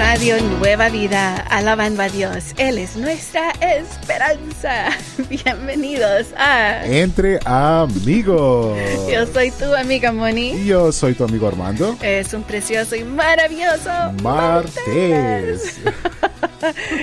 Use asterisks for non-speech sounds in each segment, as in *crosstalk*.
Radio Nueva Vida, alabando a Dios. Él es nuestra esperanza. *laughs* Bienvenidos a Entre Amigos. Yo soy tu amiga Moni. Y yo soy tu amigo Armando. Es un precioso y maravilloso Martes. *laughs*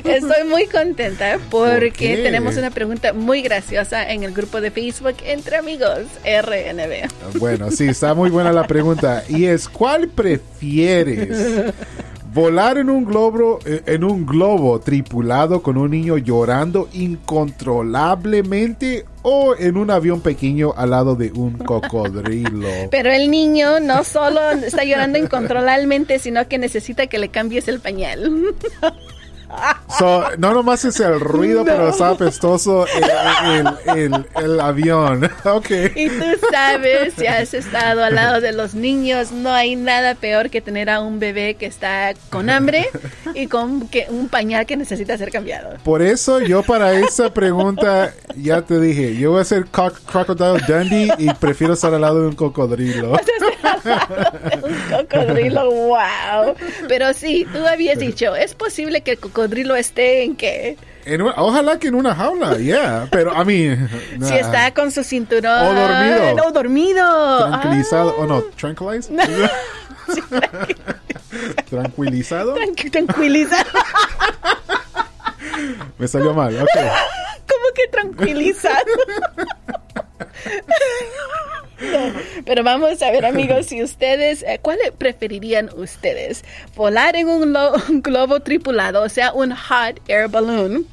Estoy muy contenta porque tenemos una pregunta muy graciosa en el grupo de Facebook Entre Amigos RNB. Bueno, sí, está muy buena la pregunta. Y es, ¿cuál prefieres? *laughs* ¿Volar en un globo, eh, en un globo tripulado con un niño llorando incontrolablemente o en un avión pequeño al lado de un cocodrilo? *laughs* Pero el niño no solo está llorando incontrolablemente, sino que necesita que le cambies el pañal. *laughs* So, no nomás es el ruido, pero está apestoso el, el- el- el avión. *laughs* Ok. Y tú sabes, si has estado al lado de los niños, no hay nada peor que tener a un bebé que está con hambre y con que, un pañal que necesita ser cambiado. Por eso yo para esa pregunta ya te dije, yo voy a ser Croc- Crocodile Dundee y prefiero estar al lado de un cocodrilo. *laughs* un cocodrilo, wow. Pero sí, tú habías dicho, es posible que el cocodrilo esté en que En ojalá que en una jaula, yeah. Pero a mí... *laughs* si está con su cinturón O dormido. o dormido. Tranquilizado, Ah, o no, tranquilized. *laughs* Tranquilizado. tranqui- tranquiliza. *laughs* Me salió mal, ok. ¿Cómo que tranquilizado? Pero vamos a ver amigos, si ustedes, eh, ¿cuál preferirían ustedes? ¿Volar en un, un globo tripulado, o sea, un hot air balloon?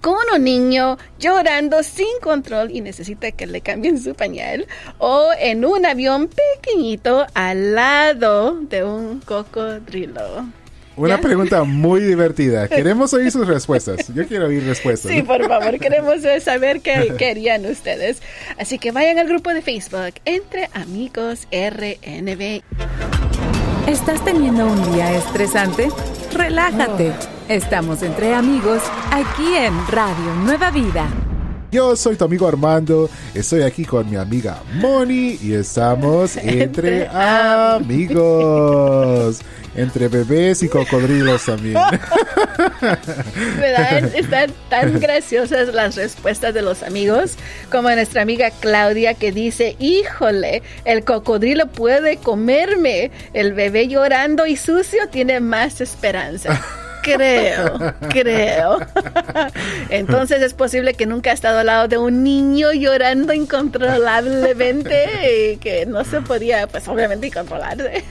Con un niño llorando sin control y necesita que le cambien su pañal. O en un avión pequeñito al lado de un cocodrilo. Una ¿Ya? pregunta *laughs* muy divertida. Queremos oír sus respuestas. Yo quiero oír respuestas. Sí, por favor, queremos saber qué *laughs* querían ustedes. Así que vayan al grupo de Facebook Entre Amigos RNB. ¿Estás teniendo un día estresante? Relájate. Estamos entre amigos aquí en Radio Nueva Vida. Yo soy tu amigo Armando, estoy aquí con mi amiga Moni y estamos *laughs* entre amigos, entre bebés y cocodrilos también. *laughs* ¿Verdad? *laughs* Están tan graciosas las respuestas de los amigos, como nuestra amiga Claudia que dice, híjole, el cocodrilo puede comerme, el bebé llorando y sucio tiene más esperanza. Creo, creo. *laughs* Entonces es posible que nunca ha estado al lado de un niño llorando incontrolablemente y que no se podía, pues obviamente, controlarse.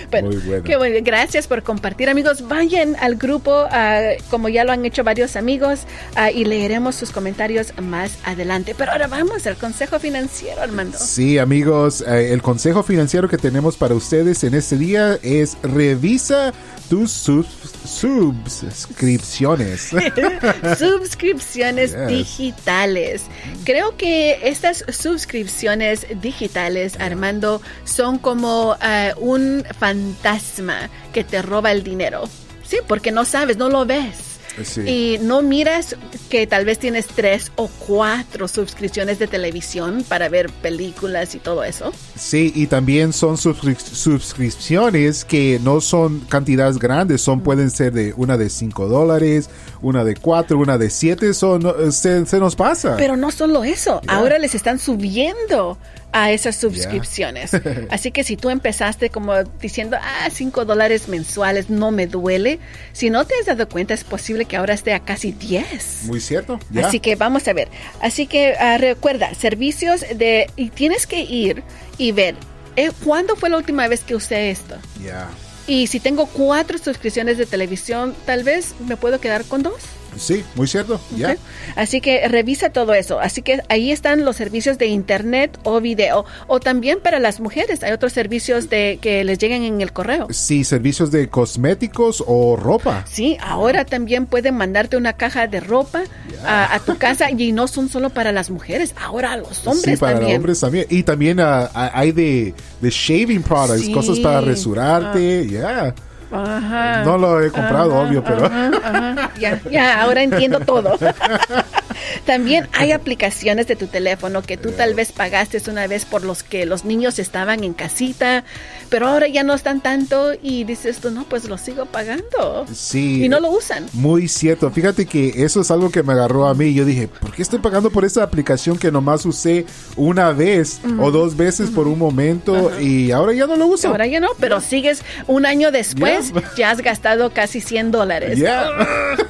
*laughs* Bueno, Muy bueno. qué bueno. Gracias por compartir, amigos. Vayan al grupo, ah, como ya lo han hecho varios amigos, ah, y leeremos sus comentarios más adelante. Pero ahora vamos al consejo financiero, Armando. Sí, amigos, eh, el consejo financiero que tenemos para ustedes en este día es revisa tus sub- subscripciones. *laughs* Suscripciones Yes. digitales. Creo que estas suscripciones digitales, Armando, son como ah, un fantasma que te roba el dinero. Sí, porque no sabes, no lo ves. Sí. Y no miras que tal vez tienes tres o cuatro suscripciones de televisión para ver películas y todo eso. Sí, y también son suscri- suscripciones que no son cantidades grandes, son pueden ser de una de 5 dólares, una de 4, una de 7, son, no, se, se nos pasa. Pero no solo eso, Yeah. ahora les están subiendo a esas suscripciones. *laughs* Así que si tú empezaste como diciendo, ah, 5 dólares mensuales no me duele, si no te has dado cuenta es posible que ahora esté a casi 10. Muy cierto. Así que vamos a ver. Así que ah, recuerda, servicios de... Y tienes que ir y ver, eh, ¿cuándo fue la última vez que usé esto? Ya. Y si tengo cuatro suscripciones de televisión, tal vez me puedo quedar con dos. Sí, muy cierto. Ya. Así que revisa todo eso. Así que ahí están los servicios de internet o video. O también para las mujeres hay otros servicios de que les lleguen en el correo. Sí, servicios de cosméticos o ropa. Sí, ahora también pueden mandarte una caja de ropa a, a tu casa y no son solo para las mujeres, ahora a los hombres sí, para también. hombres también. Y también ah, ah, hay de, de shaving products, Sí. cosas para rasurarte. Ya. Ajá. No lo he comprado, obvio, pero. Ajá, ajá. Ya, ya, ahora entiendo todo. *laughs* También *laughs* hay aplicaciones de tu teléfono que tú tal vez pagaste una vez por los que los niños estaban en casita, pero ahora ya no están tanto y dices tú, no, pues lo sigo pagando. Sí. Y no lo usan. Muy cierto. Fíjate que eso es algo que me agarró a mí. Yo dije, ¿por qué estoy pagando por esa aplicación que nomás usé una vez o dos veces por un momento y ahora ya no lo uso? Ahora ya no, pero sigues un año después, Ya. ya has gastado casi 100 dólares. Ya.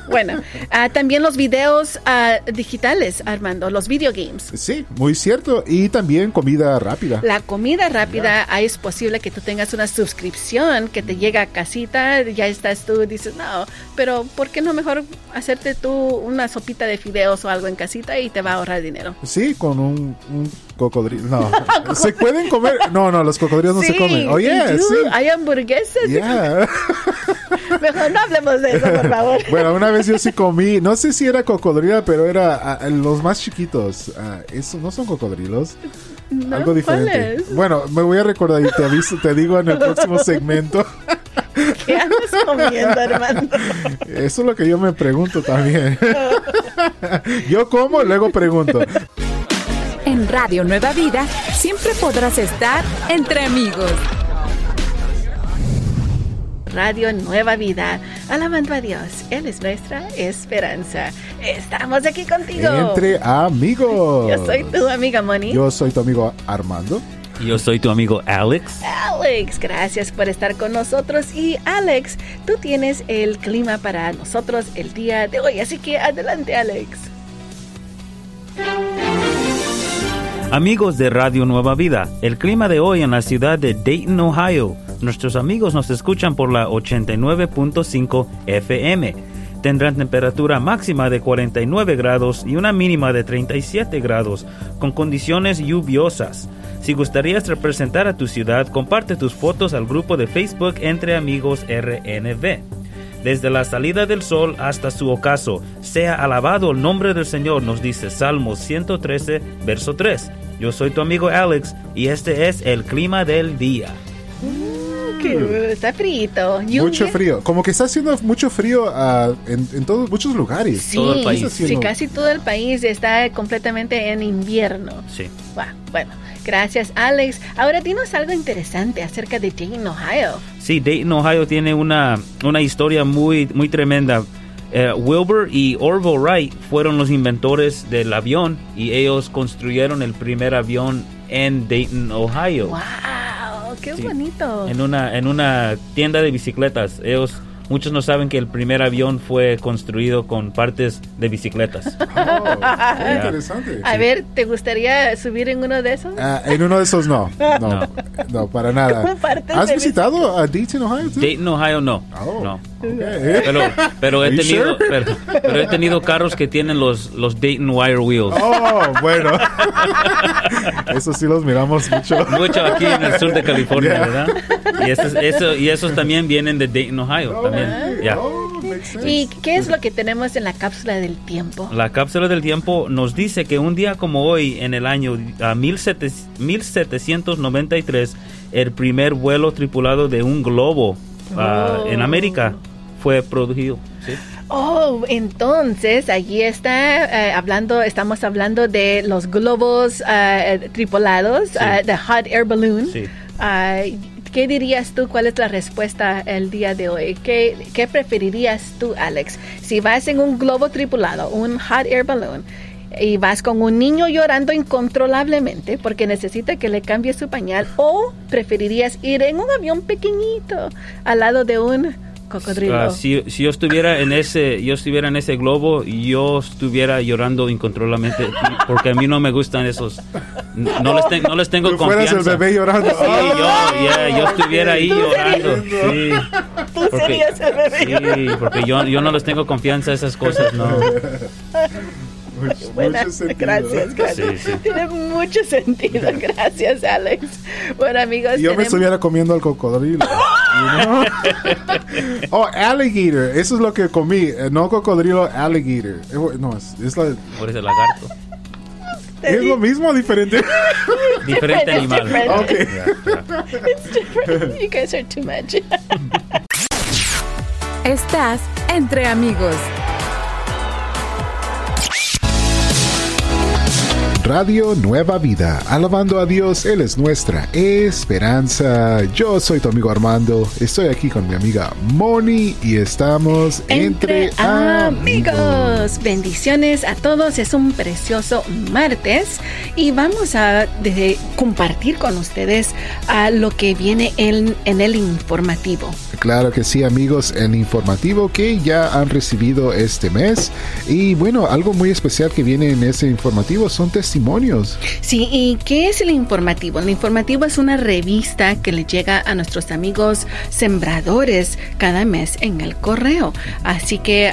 Bueno, ah, también los videos ah, digitales, Armando, los video games. Sí, muy cierto. Y también comida rápida. La comida rápida, ahí es posible que tú tengas una suscripción que te llega a casita, ya estás tú, dices, no, pero ¿por qué no mejor hacerte tú una sopita de fideos o algo en casita y te va a ahorrar dinero? Sí, con un, un cocodrilo. No, *laughs* ¿se pueden comer? No, no, los cocodrilos no se comen. Oye, y tú, sí. hay hamburguesas. Yeah. *laughs* Mejor no hablemos de eso, por favor. *laughs* Bueno, una vez yo sí comí, no sé si era cocodrilo, pero era los más chiquitos. Ah, eso no son cocodrilos. No, Algo diferente. ¿cuáles? Bueno, me voy a recordar y te aviso, te digo en el próximo segmento. *laughs* ¿Qué andas comiendo, hermano? Eso es lo que yo me pregunto también. *laughs* yo como y luego pregunto. En Radio Nueva Vida siempre podrás estar entre amigos. Radio Nueva Vida, alabando a Dios, Él es nuestra esperanza. Estamos aquí contigo. Entre amigos. Yo soy tu amiga Moni. Yo soy tu amigo Armando. Yo soy tu amigo Alex. Alex, gracias por estar con nosotros. Y Alex, tú tienes el clima para nosotros el día de hoy. Así que adelante, Alex. Amigos de Radio Nueva Vida, el clima de hoy en la ciudad de Dayton, Ohio. Nuestros amigos nos escuchan por la 89.5 FM. Tendrán temperatura máxima de 49 grados y una mínima de 37 grados, con condiciones lluviosas. Si gustarías representar a tu ciudad, comparte tus fotos al grupo de Facebook Entre Amigos RNV. Desde la salida del sol hasta su ocaso, sea alabado el nombre del Señor, nos dice Salmos 113, verso 3. Yo soy tu amigo Alex y este es el clima del día. Que está frito. Lluvia. Mucho frío. Como que está haciendo mucho frío ah, en, en todos muchos lugares. Sí, Todo el país. Está sí, haciendo- casi todo el país está completamente en invierno. Sí. Wow, bueno, gracias, Alex. Ahora dinos algo interesante acerca de Dayton, Ohio. Sí, Dayton, Ohio tiene una, una historia muy, muy tremenda. Eh, Wilbur y Orville Wright fueron los inventores del avión y ellos construyeron el primer avión en Dayton, Ohio. Wow, qué Sí. bonito. En una, en una tienda de bicicletas. Ellos, muchos no saben que el primer avión fue construido con partes de bicicletas. *laughs* Oh, qué interesante. A ver, ¿te gustaría subir en uno de esos? Ah, en uno de esos no. *laughs* No, no, para nada. ¿Has visitado a Dayton, Ohio? tú? Dayton, Ohio no. Oh, No. ok. *laughs* Pero, pero he tenido, sure? pero, pero he tenido carros que tienen los, los Dayton Wire Wheels. Oh, bueno. Eso sí los miramos mucho. Mucho aquí en el sur de California, Yeah. ¿verdad? Y, esos, eso, y esos también vienen de Dayton, Ohio. También. Ya. Oh. ¿Y qué es lo que tenemos en la cápsula del tiempo? La cápsula del tiempo nos dice que un día como hoy, en el año ah, 17 1793, el primer vuelo tripulado de un globo ah, Oh. en América fue producido. ¿sí? Oh, entonces allí está eh, hablando, estamos hablando de los globos eh, tripulados, Sí. eh, de hot air balloon. Sí. ¿Qué dirías tú? ¿Cuál es la respuesta el día de hoy? ¿Qué, ¿Qué preferirías tú, Alex? Si vas en un globo tripulado, un hot air balloon, y vas con un niño llorando incontrolablemente porque necesita que le cambie su pañal, o preferirías ir en un avión pequeñito al lado de un cocodrilo. Ah, si, si yo estuviera en ese yo estuviera en ese globo yo estuviera llorando incontrolablemente *laughs* porque a mí no me gustan esos no les, ten- no les tengo Tú fueras confianza el bebé llorando. Sí, yo, yeah, yo estuviera ahí llorando sí. tú serías el bebé. Sí, porque yo, yo no les tengo confianza a esas cosas, no. *laughs* Mucho, *laughs* Buena, mucho sentido. gracias, gracias. Sí, sí. Tiene mucho sentido, *laughs* gracias, Alex. Bueno, amigos, Yo me tenemos- estuviera comiendo al cocodrilo. know? *laughs* oh, alligator. Eso es lo que comí. Eh, No cocodrilo, alligator. Eh, No, es, es, la- Por ese lagarto. ¿es lo mismo o diferente. Diferente animal. different. ok. It's different. You guys are too much. Estás entre amigos. Radio Nueva Vida, alabando a Dios, Él es nuestra esperanza. Yo soy tu amigo Armando, estoy aquí con mi amiga Moni y estamos entre, amigos. Bendiciones a todos. Es un precioso martes y vamos a de- compartir con ustedes a lo que viene en, en el informativo. Claro que sí, amigos, el informativo que ya han recibido este mes. Y bueno, algo muy especial que viene en ese informativo son testimonios. Sí, ¿y qué es el informativo? El informativo es una revista que le llega a nuestros amigos sembradores cada mes en el correo. Así que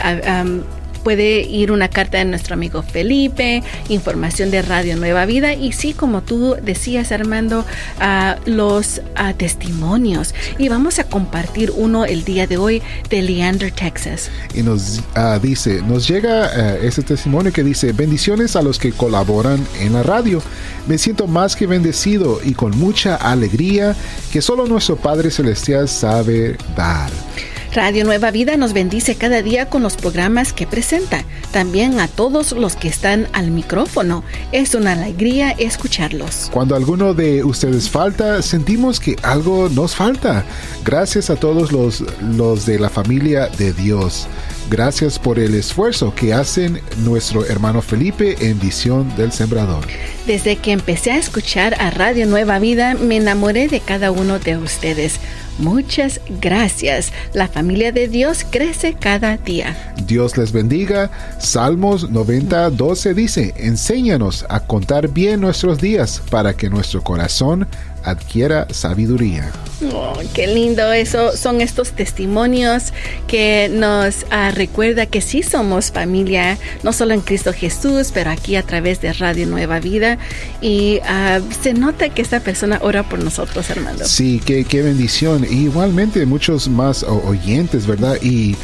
puede ir una carta de nuestro amigo Felipe, información de Radio Nueva Vida y sí, como tú decías Armando, ah, los ah, testimonios. Y vamos a compartir uno el día de hoy de Leander, Texas. Y nos ah, dice, nos llega ese testimonio que dice, bendiciones a los que colaboran en la radio. Me siento más que bendecido y con mucha alegría que solo nuestro Padre Celestial sabe dar. Radio Nueva Vida nos bendice cada día con los programas que presenta. También a todos los que están al micrófono. Es una alegría escucharlos. Cuando alguno de ustedes falta, sentimos que algo nos falta. Gracias a todos los, los de la familia de Dios. Gracias por el esfuerzo que hacen nuestro hermano Felipe en Visión del Sembrador. Desde que empecé a escuchar a Radio Nueva Vida, me enamoré de cada uno de ustedes. Muchas gracias. La familia de Dios crece cada día. Dios les bendiga. Salmos 90, 12 dice, enséñanos a contar bien nuestros días para que nuestro corazón adquiera sabiduría. Oh, qué lindo eso. Son estos testimonios que nos ah, recuerda que sí somos familia, no solo en Cristo Jesús, pero aquí a través de Radio Nueva Vida. Y ah, se nota que esta persona ora por nosotros, Armando. Sí, qué, qué bendición. Y igualmente muchos más oyentes, ¿verdad? Y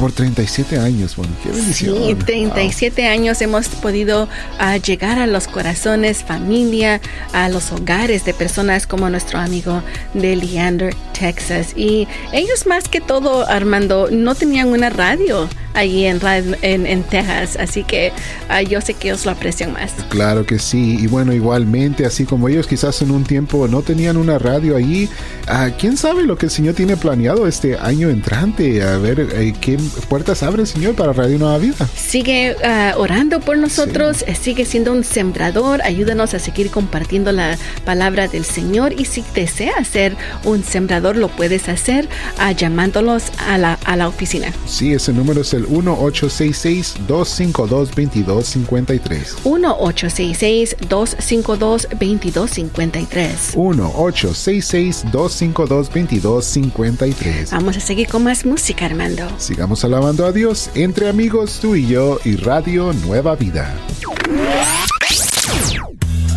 por 37 años, bueno, qué bendición. Sí, 37 años hemos podido ah, llegar a los corazones, familia, a los hogares de personas como nuestro amigo de Leander, Texas. Y ellos más que todo, Armando, no tenían una radio allí en, en, en Texas, así que ah, yo sé que ellos lo aprecian más. Claro que sí. Y bueno, igualmente, así como ellos quizás en un tiempo no tenían una radio allí, ah, ¿quién sabe lo que el Señor tiene planeado este año entrante? A ver, eh, ¿qué puertas abre el Señor para Radio Nueva Vida? Sigue ah, orando por nosotros, eh, sigue siendo un sembrador, ayúdanos a seguir compartiendo la palabra del Señor y si deseas ser un sembrador lo puedes hacer llamándolos a la, a la oficina. Sí, ese número es el 1-866-252-2253. 1-866-252-2253. 1-866-252-2253. Vamos a seguir con más música, Armando. Sigamos alabando a Dios entre amigos, tú y yo y Radio Nueva Vida.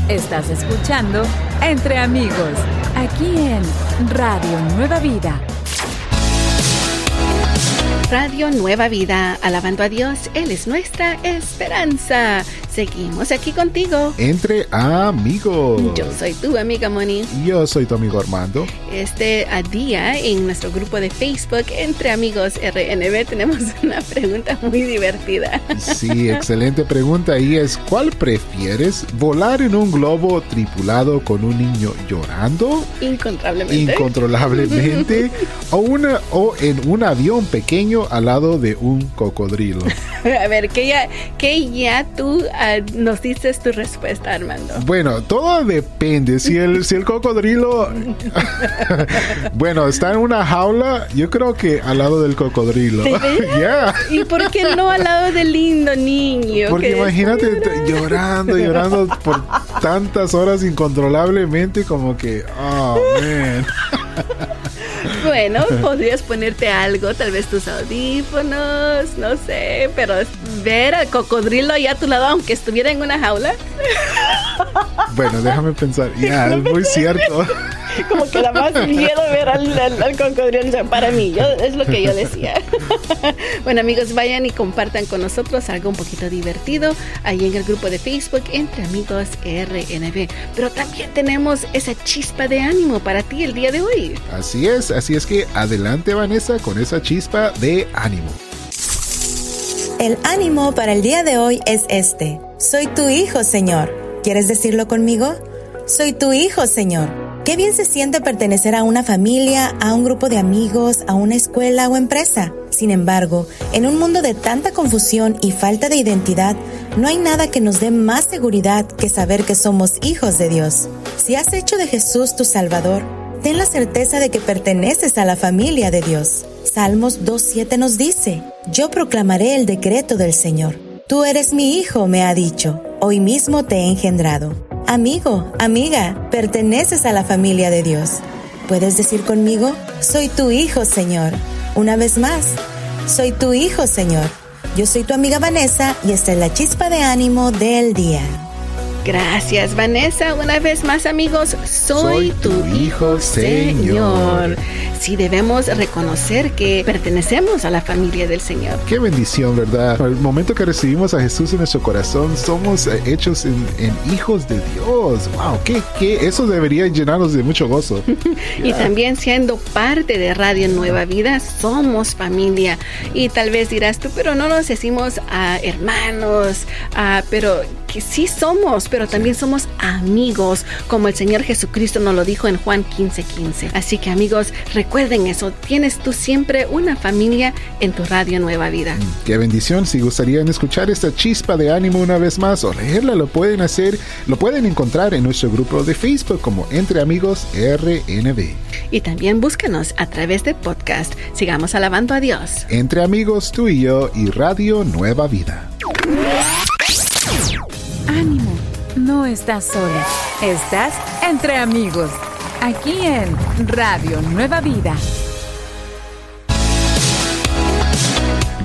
Estás escuchando Entre Amigos, aquí en Radio Nueva Vida. Radio Nueva Vida, alabando a Dios, Él es nuestra esperanza. Seguimos aquí contigo. Entre amigos. Yo soy tu amiga Moni. Yo soy tu amigo Armando. Este a día en nuestro grupo de Facebook Entre Amigos RNB tenemos *laughs* una pregunta muy divertida. Sí, *laughs* excelente pregunta. Y es, ¿cuál prefieres? ¿Volar en un globo tripulado con un niño llorando Incontrolablemente. incontrolablemente *laughs* o, una, o en un avión pequeño al lado de un cocodrilo? *laughs* a ver, que ya, que ya tú ah, nos dices tu respuesta, Armando. Bueno, todo depende. Si el, si el cocodrilo, *laughs* bueno, está en una jaula, yo creo que al lado del cocodrilo. *laughs* Yeah. ¿Y por qué no al lado del lindo niño? Porque que imagínate t- llorando, llorando por tantas horas incontrolablemente como que, oh, man. Bueno, podrías ponerte algo, tal vez tus audífonos, no sé, pero ver al cocodrilo allá a tu lado, aunque estuviera en una jaula. Bueno, déjame pensar. *laughs* Ya, es muy cierto. *laughs* Como que da más miedo ver al, al, cocodrilo para mí, yo, es lo que yo decía. *laughs* Bueno amigos, vayan y compartan con nosotros algo un poquito divertido ahí en el grupo de Facebook Entre Amigos RNB. Pero también tenemos esa chispa de ánimo para ti el día de hoy. Así es, así es que adelante Vanessa con esa chispa de ánimo. El ánimo para el día de hoy es este. Soy tu hijo, Señor. ¿Quieres decirlo conmigo? Soy tu hijo, Señor. Qué bien se siente pertenecer a una familia, a un grupo de amigos, a una escuela o empresa. Sin embargo, en un mundo de tanta confusión y falta de identidad, no hay nada que nos dé más seguridad que saber que somos hijos de Dios. Si has hecho de Jesús tu Salvador, ten la certeza de que perteneces a la familia de Dios. Salmos 2.7 nos dice, Yo proclamaré el decreto del Señor. Tú eres mi hijo, me ha dicho, hoy mismo te he engendrado. Amigo, amiga, perteneces a la familia de Dios. ¿Puedes decir conmigo? Soy tu hijo, Señor. Una vez más, soy tu hijo, Señor. Yo soy tu amiga Vanessa y esta es la chispa de ánimo del día. Gracias, Vanessa. Una vez más, amigos, soy, tu, hijo, Señor. Sí, debemos reconocer que pertenecemos a la familia del Señor. Qué bendición, ¿verdad? El momento que recibimos a Jesús en nuestro corazón, somos eh, hechos en, hijos de Dios. ¡Wow! ¿qué, ¿Qué, Eso debería llenarnos de mucho gozo. *laughs* y también siendo parte de Radio Nueva Vida, somos familia. Y tal vez dirás tú, pero no nos decimos a hermanos, pero que sí somos, pero también somos amigos, como el Señor Jesucristo nos lo dijo en Juan 15:15. 15. Así que amigos, recuerden eso, tienes tú siempre una familia en tu radio Nueva Vida. Mm, qué bendición, si gustarían escuchar esta chispa de ánimo una vez más o leerla, lo pueden hacer, lo pueden encontrar en nuestro grupo de Facebook como Entre Amigos RNB. Y también búscanos a través de podcast. Sigamos alabando a Dios. Entre amigos, tú y yo y Radio Nueva Vida. Ánimo, no estás sola, estás entre amigos, aquí en Radio Nueva Vida.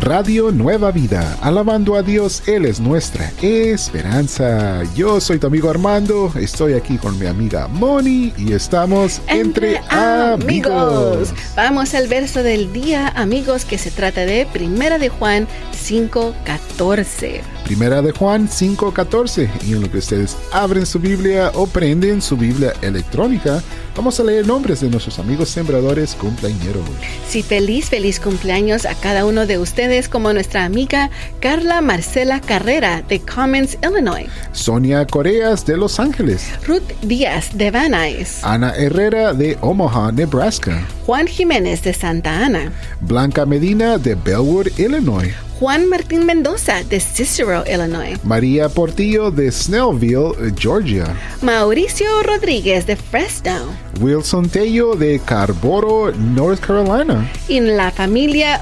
Radio Nueva Vida, alabando a Dios, Él es nuestra esperanza. Yo soy tu amigo Armando, estoy aquí con mi amiga Moni y estamos entre, amigos. Vamos al verso del día, amigos, que se trata de Primera de Juan 5:14. Primera de Juan 5:14 y en lo que ustedes abren su Biblia o prenden su Biblia electrónica, vamos a leer nombres de nuestros amigos sembradores cumpleañeros. Sí, feliz, feliz cumpleaños a cada uno de ustedes como nuestra amiga Carla Marcela Carrera de Commons, Illinois. Sonia Coreas de Los Ángeles. Ruth Díaz de Van Nuys. Ana Herrera de Omaha, Nebraska. Juan Jiménez de Santa Ana. Blanca Medina de Bellwood, Illinois. Juan Martín Mendoza de Cicero, Illinois. María Portillo de Snellville, Georgia. Mauricio Rodríguez de Fresno. Wilson Tello de Carboro, North Carolina. Y la familia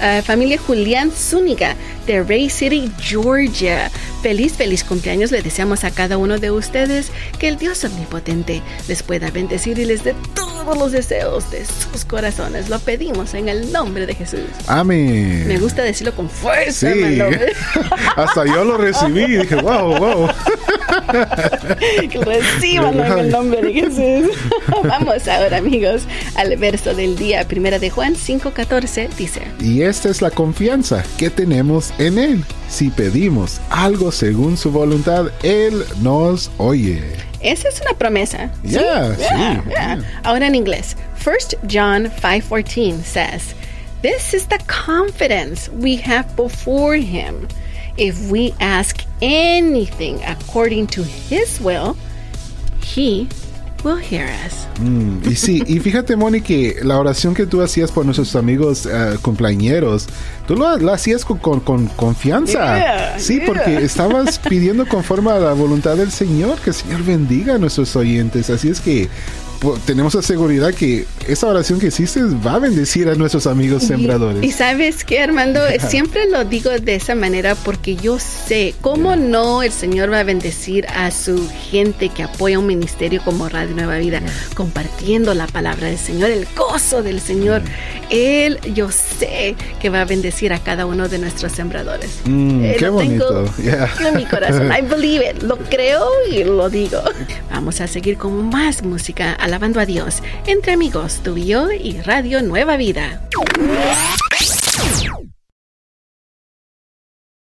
eh, familia Julián Zúñiga de Ray City, Georgia. Feliz, feliz cumpleaños le deseamos a cada uno de ustedes que el Dios omnipotente les pueda bendecir y les dé todos los deseos de sus corazones. Lo pedimos en el nombre de Jesús. Amén. Me gusta decirlo con fuerza. Sí. *laughs* Hasta yo lo recibí y dije, wow, wow. Reciban en el nombre de Jesús. *laughs* Vamos ahora, amigos, al verso del día, primera de Juan 5:14, dice. Y esta es la confianza que tenemos en Él. Si pedimos algo según su voluntad, Él nos oye. Esa es una promesa. Yeah, ¿Sí? Ahora en inglés. 1 John 5:14 says, This is the confidence we have before Him. If we ask anything according to His will, He will hear us. Mm, y sí, y fíjate, Moni, que la oración que tú hacías por nuestros amigos uh, cumpleañeros, tú lo, la hacías con, con, con confianza. sí, porque estabas *laughs* pidiendo conforme a la voluntad del Señor, que el Señor bendiga a nuestros oyentes. Así es que tenemos la seguridad que esa oración que hiciste va a bendecir a nuestros amigos sembradores. Y, y sabes qué, Armando, *laughs* siempre lo digo de esa manera porque yo sé cómo no el Señor va a bendecir a su gente que apoya un ministerio como Radio Nueva Vida, compartiendo la palabra del Señor, el gozo del Señor. Él, yo sé que va a bendecir a cada uno de nuestros sembradores. Mm, Eh, qué lo tengo bonito. Yeah. *laughs* en mi corazón. I believe it. Lo creo y lo digo. *laughs* Vamos a seguir con más música, alabando a Dios, entre amigos, tú y yo y Radio Nueva Vida.